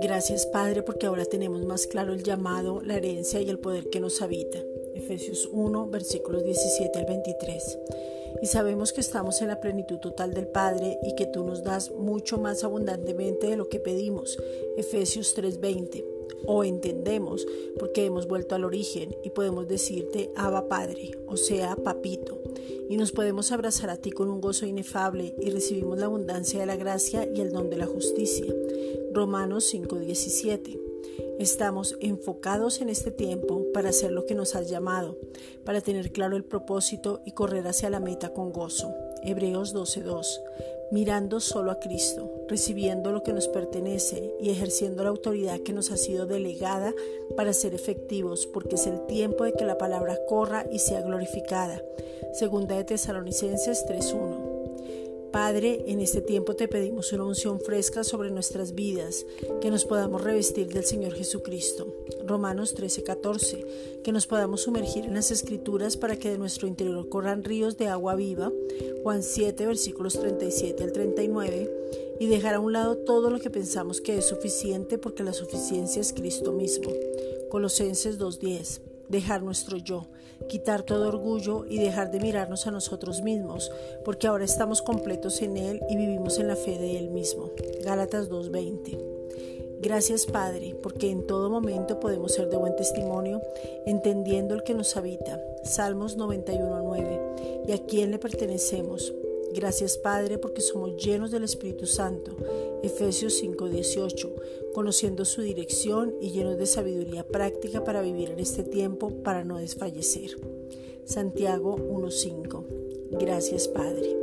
Gracias Padre porque ahora tenemos más claro el llamado, la herencia y el poder que nos habita. Efesios 1, versículos 17 al 23. Y sabemos que estamos en la plenitud total del Padre y que tú nos das mucho más abundantemente de lo que pedimos. Efesios 3:20 o entendemos porque hemos vuelto al origen y podemos decirte Abba Padre, o sea, Papito, y nos podemos abrazar a ti con un gozo inefable y recibimos la abundancia de la gracia y el don de la justicia. Romanos 5:17. Estamos enfocados en este tiempo para hacer lo que nos has llamado, para tener claro el propósito y correr hacia la meta con gozo. Hebreos 12:2 mirando solo a Cristo, recibiendo lo que nos pertenece y ejerciendo la autoridad que nos ha sido delegada para ser efectivos, porque es el tiempo de que la palabra corra y sea glorificada. Segunda de Tesalonicenses 3:1. Padre, en este tiempo te pedimos una unción fresca sobre nuestras vidas, que nos podamos revestir del Señor Jesucristo. Romanos 13:14, que nos podamos sumergir en las escrituras para que de nuestro interior corran ríos de agua viva. Juan 7, versículos 37 al 39, y dejar a un lado todo lo que pensamos que es suficiente porque la suficiencia es Cristo mismo. Colosenses 2:10 dejar nuestro yo, quitar todo orgullo y dejar de mirarnos a nosotros mismos, porque ahora estamos completos en Él y vivimos en la fe de Él mismo. Gálatas 2.20. Gracias Padre, porque en todo momento podemos ser de buen testimonio, entendiendo el que nos habita. Salmos 91.9. ¿Y a quién le pertenecemos? Gracias Padre porque somos llenos del Espíritu Santo. Efesios 5:18, conociendo su dirección y llenos de sabiduría práctica para vivir en este tiempo para no desfallecer. Santiago 1:5. Gracias Padre.